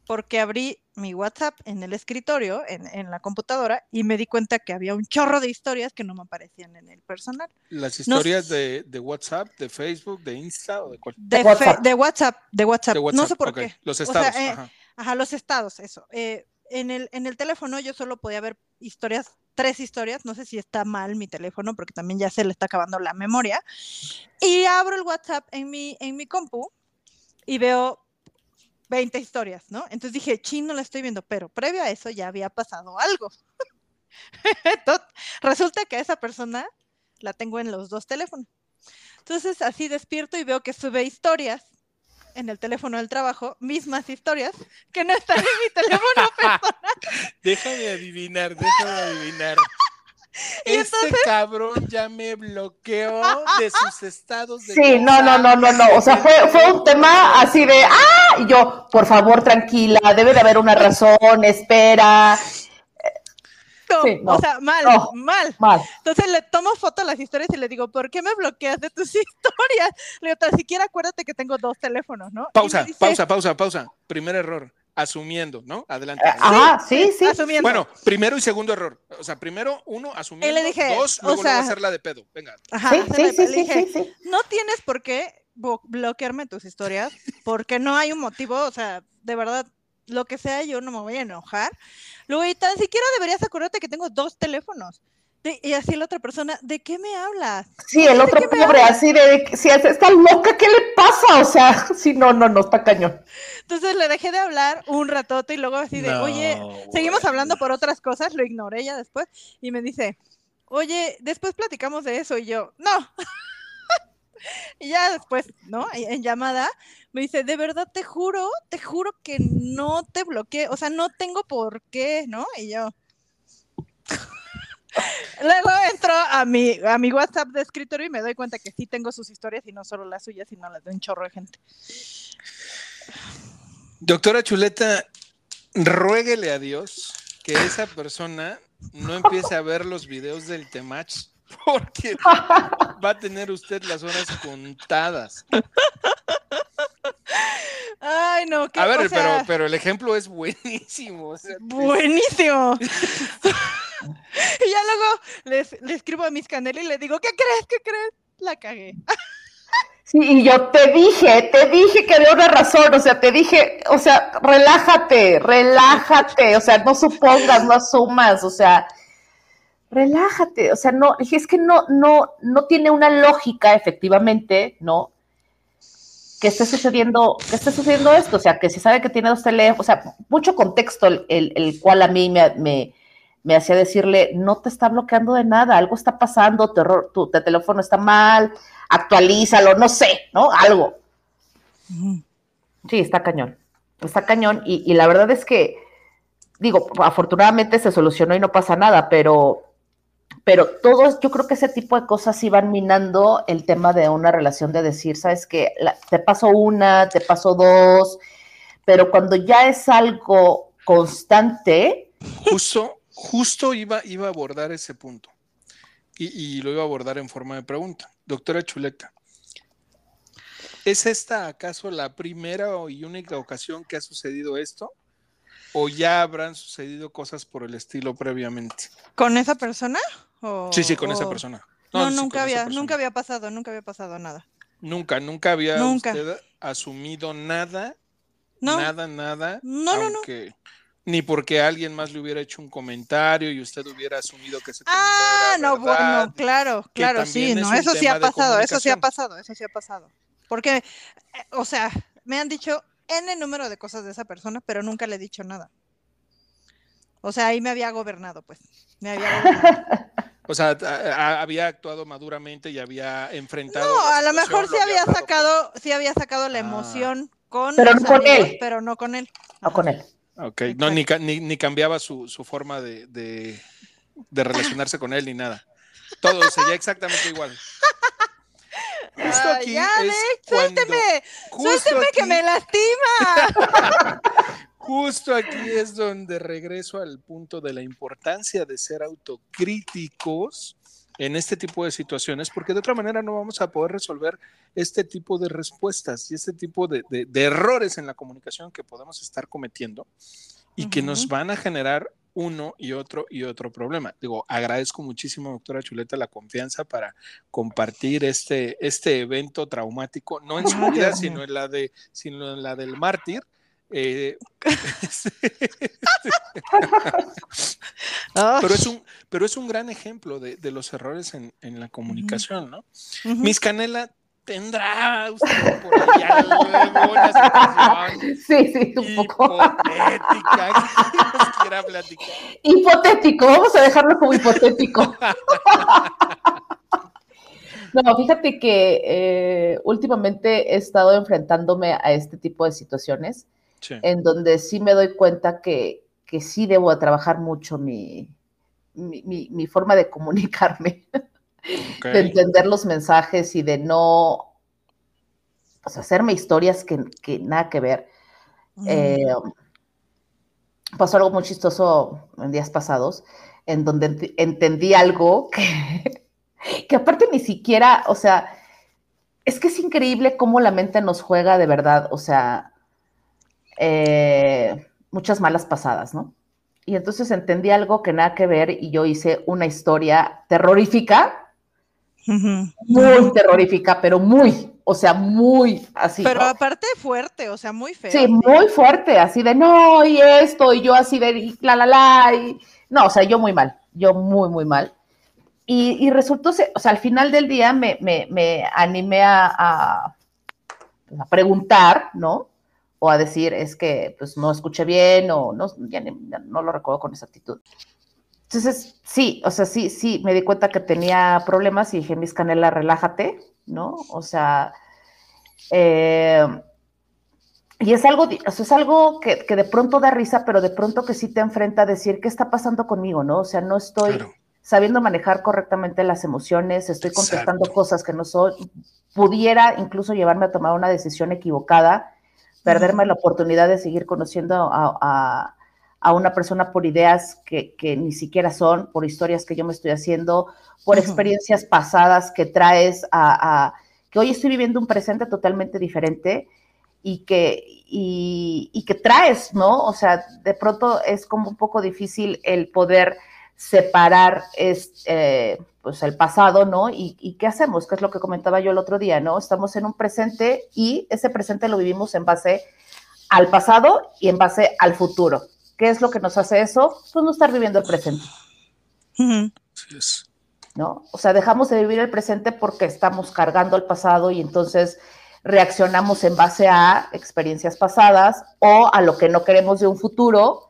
Porque abrí mi WhatsApp en el escritorio, en, en la computadora, y me di cuenta que había un chorro de historias que no me aparecían en el personal. Las No historias sé. de, de WhatsApp, de Facebook, de Insta o de cuál. De, WhatsApp. de WhatsApp, de WhatsApp. De No WhatsApp, sé por ok. qué. Los O estados. sea, eh, ajá. Ajá, los estados, eso. Eh, en, el, en el teléfono yo solo podía ver historias, tres historias, no sé si está mal mi teléfono porque también ya se le está acabando la memoria. Y abro el WhatsApp en mi, en mi compu y veo 20 historias, ¿no? Entonces dije, chin, no la estoy viendo, pero previo a eso ya había pasado algo. Entonces, resulta que a esa persona la tengo en los dos teléfonos. Entonces así despierto y veo que sube historias en el teléfono del trabajo, mismas historias que no están en mi teléfono personal. Déjame adivinar, déjame adivinar. Y este cabrón ya me bloqueó de sus estados de Sí, no, no, no, no, no. O sea, fue, fue un tema así de, ah, y yo, por favor, tranquila, debe de haber una razón, espera. No, Sí, no, o sea, mal, no. mal. Mal. Entonces le tomo foto a las historias y le digo, ¿por qué me bloqueas de tus historias? Le digo, tan siquiera acuérdate que tengo dos teléfonos, ¿no? Pausa, dice, pausa, pausa, pausa. Primer error. Asumiendo, ¿no? Adelante. Ajá, sí, sí. Asumiendo. Bueno, primero y segundo error. O sea, primero uno asumiendo, le dije, dos, o luego, luego sea- hacerla de pedo. Venga. Ajá, Sí, sí, me- sí, le sí, dije, sí, sí. no tienes por qué bloquearme tus historias, porque no hay un motivo, o sea, de verdad, lo que sea, yo no me voy a enojar. Luego, y tan siquiera deberías acordarte que tengo dos teléfonos. De- y así la otra persona, ¿de qué me hablas? Sí, el otro pobre, así de, si es- está loca, ¿qué le pasa? O sea, sí, no, no, no, está cañón. Entonces le dejé de hablar un ratote y luego así de, No, oye, seguimos hablando por otras cosas, lo ignoré ya después y me dice, oye, después platicamos de eso y yo, no. y ya después, ¿no? En llamada me dice, de verdad te juro, te juro que no te bloqueé, o sea, no tengo por qué, ¿no? Y yo... Luego entro a mi, a mi WhatsApp de escritorio y me doy cuenta que sí tengo sus historias y no solo las suyas, sino las de un chorro de gente. Doctora Chuleta, ruéguele a Dios que esa persona no empiece a ver los videos del Temach porque va a tener usted las horas contadas. Ay, no, qué A ver, pero, pero el ejemplo es buenísimo. o sea, es- Buenísimo. y ya luego les, le escribo a mis canel y le digo, ¿qué crees? ¿Qué crees? La cagué. Sí, y yo te dije, te dije que había una razón, o sea, te dije, o sea, relájate, relájate, o sea, no supongas, no asumas, o sea, relájate, o sea, no, es que no, no, no tiene una lógica, efectivamente, ¿no? Que esté sucediendo, que esté sucediendo esto, o sea, que si sabe que tiene dos teléfonos, o sea, mucho contexto el, el- cual a mí me, me hacía decirle, no te está bloqueando de nada, algo está pasando, tu, error- tu, tu teléfono está mal, actualízalo, no sé, ¿no? Algo. Sí, está cañón. Está cañón. Y, y la verdad es que, digo, afortunadamente se solucionó y no pasa nada, pero, pero todos, yo creo que ese tipo de cosas iban minando el tema de una relación de decir, sabes que te paso una, te paso dos, pero cuando ya es algo constante, Justo, justo iba, iba a abordar ese punto. Y, y lo iba a abordar en forma de pregunta. Doctora Chuleta, ¿es esta acaso la primera y única ocasión que ha sucedido esto? ¿O ya habrán sucedido cosas por el estilo previamente? ¿Con esa persona? O- Sí, sí, con esa persona. No, sí, nunca había, nunca había pasado, nunca había pasado nada. Nunca, nunca había Nunca. usted asumido nada, No, nada, nada. No, no, no. Ni porque alguien más le hubiera hecho un comentario y usted hubiera asumido que ese Ah, no, verdad. bueno, claro, que claro, sí, también es no, un eso sí tema ha de pasado, eso sí ha comunicación. pasado, eso sí ha pasado. Porque, eh, o sea, me han dicho N número de cosas de esa persona, pero nunca le he dicho nada. O sea, ahí me había gobernado, pues. Me había gobernado. O sea, a- a- había actuado maduramente y había enfrentado. No, a lo mejor sí lo había sacado, sí había sacado la Ah. emoción con Pero no con amigos, él. pero no con él. no con él. Ok, no, ni, ca- ni, ni cambiaba su, su forma de, de, de relacionarse con él ni nada. Todo seguía exactamente igual. justo Ay, aquí ya, es ve, cuando- suélteme, suélteme que me lastima. Justo aquí es donde regreso al punto de la importancia de ser autocríticos en este tipo de situaciones, porque de otra manera no vamos a poder resolver este tipo de respuestas y este tipo de, de- de errores en la comunicación que podemos estar cometiendo y que nos van a generar uno y otro y otro problema. Digo, agradezco muchísimo, doctora Chuleta, la confianza para compartir este, este evento traumático, no en su vida, sino en la de, sino en la del mártir. Eh, pero, es un, pero es un gran ejemplo de, de los errores en, en la comunicación, ¿no? ujú. Miss Canela tendrá usted por alguna situación Sí, sí, un poco. hipotética que nos quiera platicar. Hipotético, vamos a dejarlo como hipotético. No, fíjate que eh, últimamente he estado enfrentándome a este tipo de situaciones Sí. en donde sí me doy cuenta que, que sí debo de trabajar mucho mi, mi, mi- mi forma de comunicarme, de entender los mensajes y de no pues, hacerme historias que, que nada que ver. Eh, pasó algo muy chistoso en días pasados, en donde ent- entendí algo que, que aparte ni siquiera, o sea, es que es increíble cómo la mente nos juega de verdad, o sea, eh, muchas malas pasadas, ¿no? Y entonces entendí algo que nada que ver y yo hice una historia terrorífica, muy terrorífica, pero muy, o sea, muy así. Pero ¿no? aparte fuerte, o sea, muy feo. Sí, muy fuerte, así de no, y esto, y yo así de y la la la, y no, o sea, yo muy mal, yo muy, muy mal. Y, y resultó, o sea, al final del día me, me, me animé a, a, a preguntar, ¿no? O a decir, es que pues no escuché bien, o no, ya ni- ya no lo recuerdo con exactitud. Entonces, sí, o sea, sí, sí, me di cuenta que tenía problemas y dije, Miss Canela, relájate, ¿no? O sea, eh, y es algo, o sea, es algo que, que de pronto da risa, pero de pronto que sí te enfrenta a decir, ¿qué está pasando conmigo, no? O sea, no estoy Claro. sabiendo manejar correctamente las emociones, estoy contestando Exacto. cosas que no soy, pudiera incluso llevarme a tomar una decisión equivocada, perderme la oportunidad de seguir conociendo a, a- a una persona por ideas que, que ni siquiera son, por historias que yo me estoy haciendo, por experiencias pasadas que traes a, a- que hoy estoy viviendo un presente totalmente diferente y que, y, y que traes, ¿no? O sea, de pronto es como un poco difícil el poder separar es, eh, pues el pasado, ¿no? Y, y qué hacemos, que es lo que comentaba yo el otro día, ¿no? Estamos en un presente y ese presente lo vivimos en base al pasado y en base al futuro. ¿Qué es lo que nos hace eso? Pues no estar viviendo el presente, es. ¿no? O sea, dejamos de vivir el presente porque estamos cargando al pasado y entonces reaccionamos en base a experiencias pasadas o a lo que no queremos de un futuro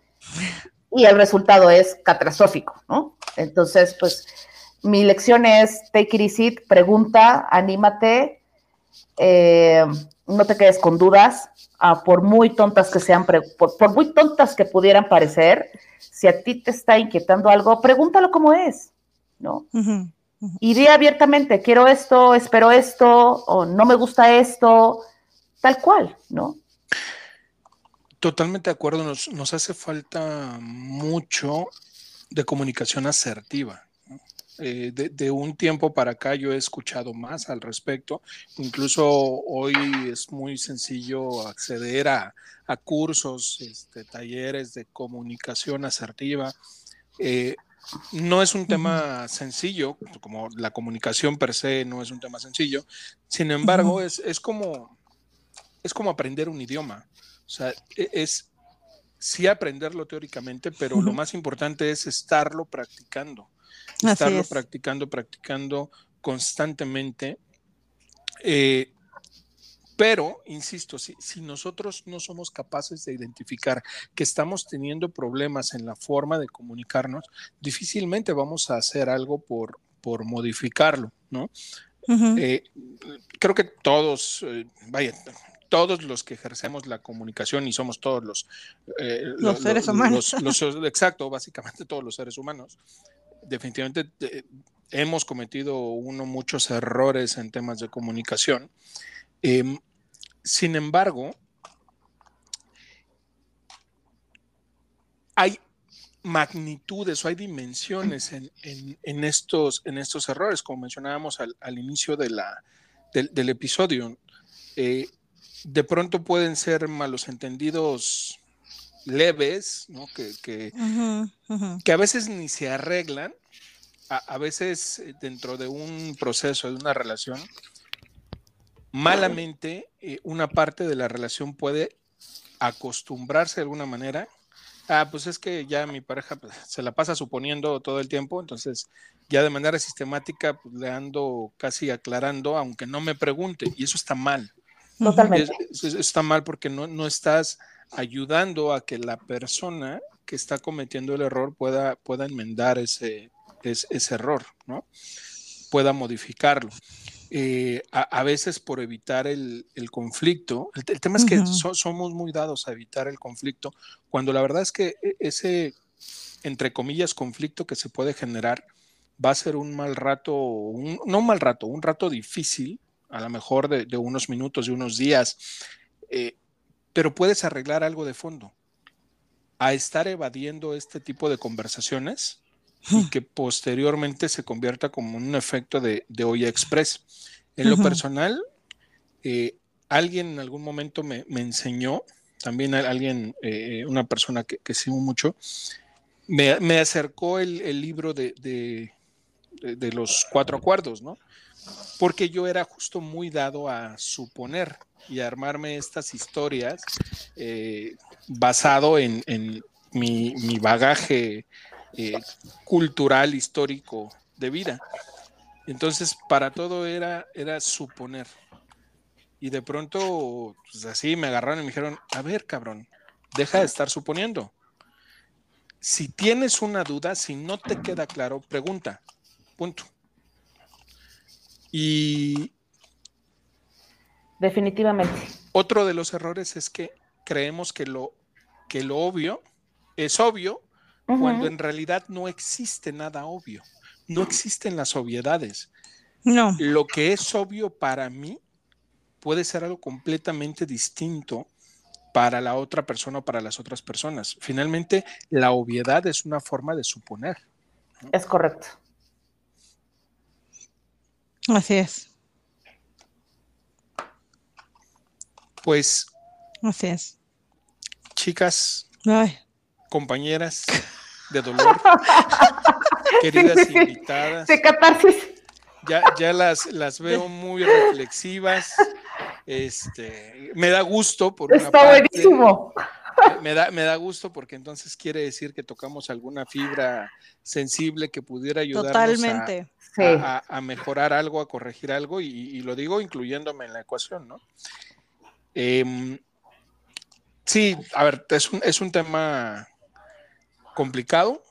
y el resultado es catastrófico, ¿no? Entonces, pues mi lección es take it easy, pregunta, anímate, eh, no te quedes con dudas, ah, por muy tontas que sean, por, por muy tontas que pudieran parecer, si a ti te está inquietando algo, pregúntalo cómo es, ¿no? Y di abiertamente, quiero esto, espero esto, o no me gusta esto, tal cual, ¿no? Totalmente de acuerdo, nos, nos hace falta mucho de comunicación asertiva. Eh, de, de un tiempo para acá yo he escuchado más al respecto. Incluso hoy es muy sencillo acceder a, a cursos, este, talleres de comunicación asertiva. Eh, no es un tema sencillo, como la comunicación per se no es un tema sencillo. Sin embargo, es, es como es como aprender un idioma. O sea, e- es sí aprenderlo teóricamente, pero lo más importante es estarlo practicando. Así Estarlo es. practicando, practicando constantemente. Eh, pero, insisto, si, si nosotros no somos capaces de identificar que estamos teniendo problemas en la forma de comunicarnos, difícilmente vamos a hacer algo por, por modificarlo, ¿no? Eh, creo que todos, eh, vaya, todos los que ejercemos la comunicación y somos todos los, eh, Los seres humanos. los- los- exacto, básicamente todos los seres humanos, definitivamente eh, hemos cometido uno muchos errores en temas de comunicación. Em, sin embargo, hay magnitudes o hay dimensiones en, estos, en estos errores, como mencionábamos al, inicio de la, del, episodio. Eh, de pronto pueden ser malos entendidos leves, que, que, a veces ni se arreglan, a, veces eh, dentro de un proceso, de una relación, malamente eh, una parte de la relación puede acostumbrarse de alguna manera. Ah, pues es que ya mi pareja pues, se la pasa suponiendo todo el tiempo, entonces ya de manera sistemática pues, le ando casi aclarando, aunque no me pregunte, y eso está mal. Totalmente. está mal porque no, no estás ayudando a que la persona que está cometiendo el error pueda, pueda enmendar ese, ese, error, ¿no? Pueda modificarlo. Eh, a, veces por evitar el, conflicto, el, tema es que somos muy dados a evitar el conflicto, cuando la verdad es que e, ese, entre comillas, conflicto que se puede generar va a ser un mal rato, no un mal rato, un rato difícil, a lo mejor de, unos minutos, de unos días, eh, pero puedes arreglar algo de fondo. A estar evadiendo este tipo de conversaciones y que posteriormente se convierta como un efecto de, de olla express. En lo personal, eh, alguien en algún momento me, enseñó, también alguien, eh, una persona que, que sigo mucho, me, acercó el, libro de, de, los cuatro acuerdos, ¿no? Porque yo era justo muy dado a suponer y armarme estas historias eh, basado en, mi, bagaje eh, cultural, histórico de vida. Entonces, para todo era, era suponer. Y de pronto, pues así me agarraron y me dijeron, a ver, cabrón, deja de estar suponiendo. Si tienes una duda, si no te queda claro, pregunta. Punto. Y, Definitivamente. Otro de los errores es que creemos que lo, que lo obvio es obvio cuando en realidad no existe nada obvio. No existen las obviedades. No. Lo que es obvio para mí puede ser algo completamente distinto para la otra persona o para las otras personas. Finalmente, la obviedad es una forma de suponer. Es correcto. Así es. Pues. Así es. Chicas, compañeras de dolor, queridas invitadas. De catarsis. Ya, ya las, las veo muy reflexivas. Este, me da gusto por una Está buenísimo. Me da, me da gusto porque entonces quiere decir que tocamos alguna fibra sensible que pudiera ayudarnos A, mejorar algo, a corregir algo, y, y, lo digo incluyéndome en la ecuación, ¿no? Em, sí, a ver, es un, es un tema complicado,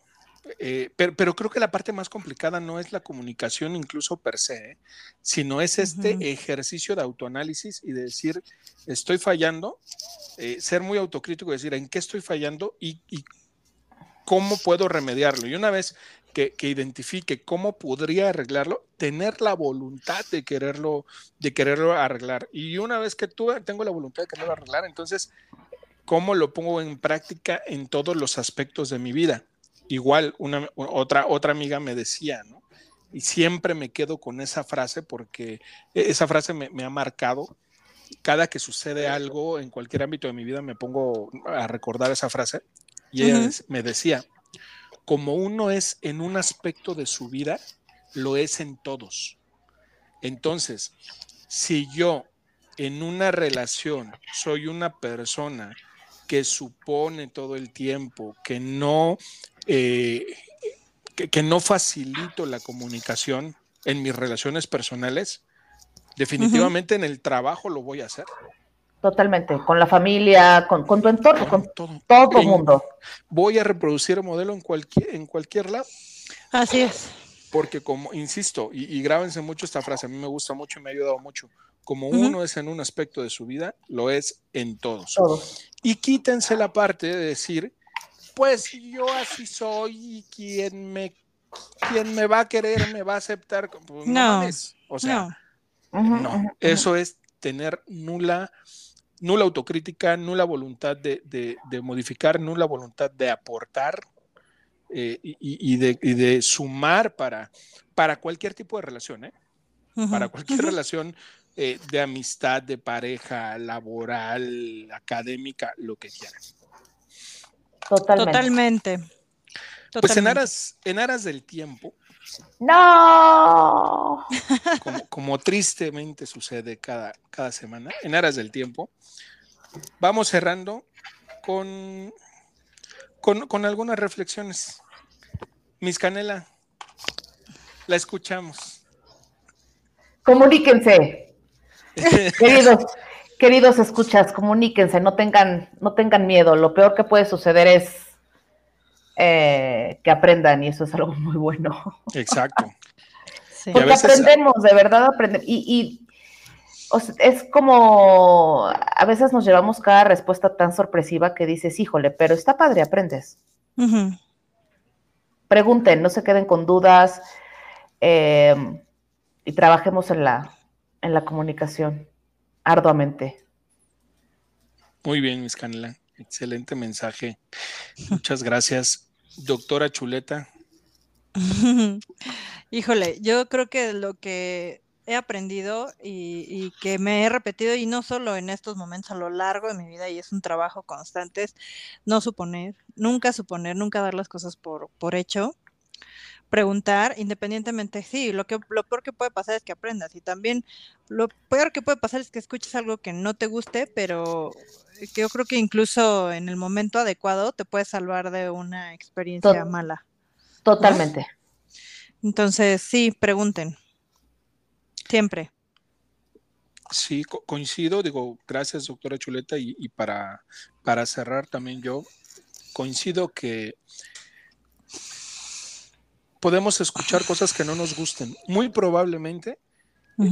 eh, pero, creo que la parte más complicada no es la comunicación incluso per se, ¿eh? sino es este ejercicio de autoanálisis y de decir, estoy fallando, eh, ser muy autocrítico, decir, en qué estoy fallando y, y, cómo puedo remediarlo. Y una vez que, identifique cómo podría arreglarlo, tener la voluntad de quererlo, de quererlo arreglar. Y una vez que tú tengo la voluntad de quererlo arreglar, entonces, ¿cómo lo pongo en práctica en todos los aspectos de mi vida? Igual, una, otra, otra amiga me decía, ¿no? Y siempre me quedo con esa frase porque e, esa frase me, ha marcado. Cada que sucede algo en cualquier ámbito de mi vida me pongo a recordar esa frase. Y ella me decía, como uno es en un aspecto de su vida, lo es en todos. Entonces, si yo en una relación soy una persona que supone todo el tiempo, que no, eh, que, no facilito la comunicación en mis relaciones personales, definitivamente en el trabajo lo voy a hacer. Totalmente, con la familia, con, tu entorno, con, todo, el mundo. Voy a reproducir el modelo en cualquier, en cualquier lado. Así es. Porque como, insisto, y, grábense mucho esta frase, a mí me gusta mucho y me ha ayudado mucho, como uno es en un aspecto de su vida, lo es en todos. todos. Y quítense la parte de decir, pues yo así soy y quien me quien me va a querer me va a aceptar. Pues, no, o sea, no, eso es tener nula, nula autocrítica, nula voluntad de, modificar, nula voluntad de aportar eh, y, de, sumar para, para cualquier tipo de relación, ¿eh? para cualquier relación eh, de amistad, de pareja, laboral, académica, lo que quieran. Totalmente. Pues en aras, en aras del tiempo. No. Como, tristemente sucede cada, cada semana, en aras del tiempo, vamos cerrando con, con, con algunas reflexiones. Mis Canela, la escuchamos. Comuníquense. queridos, queridos escuchas, comuníquense, no tengan, no tengan miedo. Lo peor que puede suceder es eh, que aprendan y eso es algo muy bueno. Exacto. Porque aprendemos, de verdad aprendemos. Y, es como, a veces nos llevamos cada respuesta tan sorpresiva que dices, híjole, pero está padre, aprendes. Pregunten, no se queden con dudas em, y trabajemos en la, en la comunicación arduamente. Muy bien, Miss Canela. Excelente mensaje. Muchas gracias. Doctora Chuleta. Híjole, yo creo que lo que he aprendido y, que me he repetido, y no solo en estos momentos, a lo largo de mi vida, y es un trabajo constante, es no suponer, nunca suponer, nunca dar las cosas por, por hecho, preguntar, independientemente, sí, lo, que, lo peor que puede pasar es que aprendas, y también lo peor que puede pasar es que escuches algo que no te guste, pero yo creo que incluso en el momento adecuado te puede salvar de una experiencia mala. Totalmente. Entonces, sí, pregunten. Siempre. Sí, coincido, digo, gracias doctora Chuleta y, y, para, para cerrar también yo, coincido que podemos escuchar cosas que no nos gusten. Muy probablemente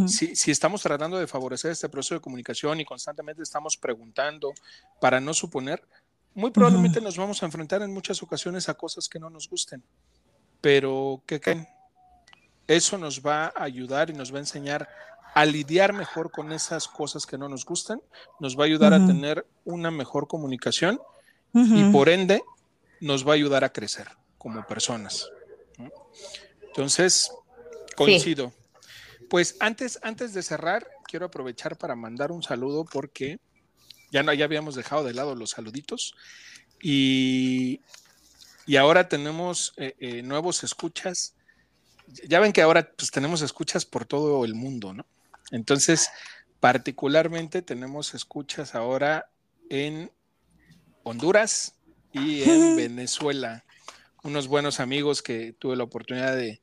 si, estamos tratando de favorecer este proceso de comunicación y constantemente estamos preguntando para no suponer, muy probablemente nos vamos a enfrentar en muchas ocasiones a cosas que no nos gusten. Pero, ¿qué creen? Eso nos va a ayudar y nos va a enseñar a lidiar mejor con esas cosas que no nos gustan, nos va a ayudar a tener una mejor comunicación y por ende nos va a ayudar a crecer como personas. Entonces, coincido. Pues antes, antes de cerrar, quiero aprovechar para mandar un saludo porque ya, no, ya habíamos dejado de lado los saluditos y, y ahora tenemos eh, eh, nuevos escuchas. Ya ven que ahora pues, tenemos escuchas por todo el mundo, ¿no? Entonces, particularmente tenemos escuchas ahora en Honduras y en Venezuela. Unos buenos amigos que tuve la oportunidad de,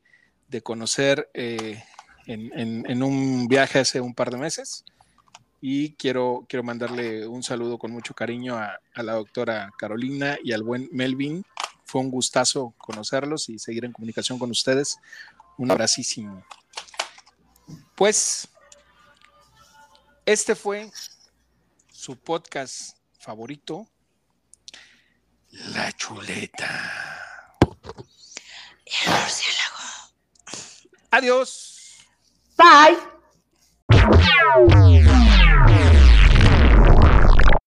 conocer eh, en, un viaje hace un par de meses y quiero, quiero mandarle un saludo con mucho cariño a, la doctora Carolina y al buen Melvin. Fue un gustazo conocerlos y seguir en comunicación con ustedes. Un abracísimo. Pues, este fue su podcast favorito, La Chuleta. Y el murciélago. Adiós. Bye.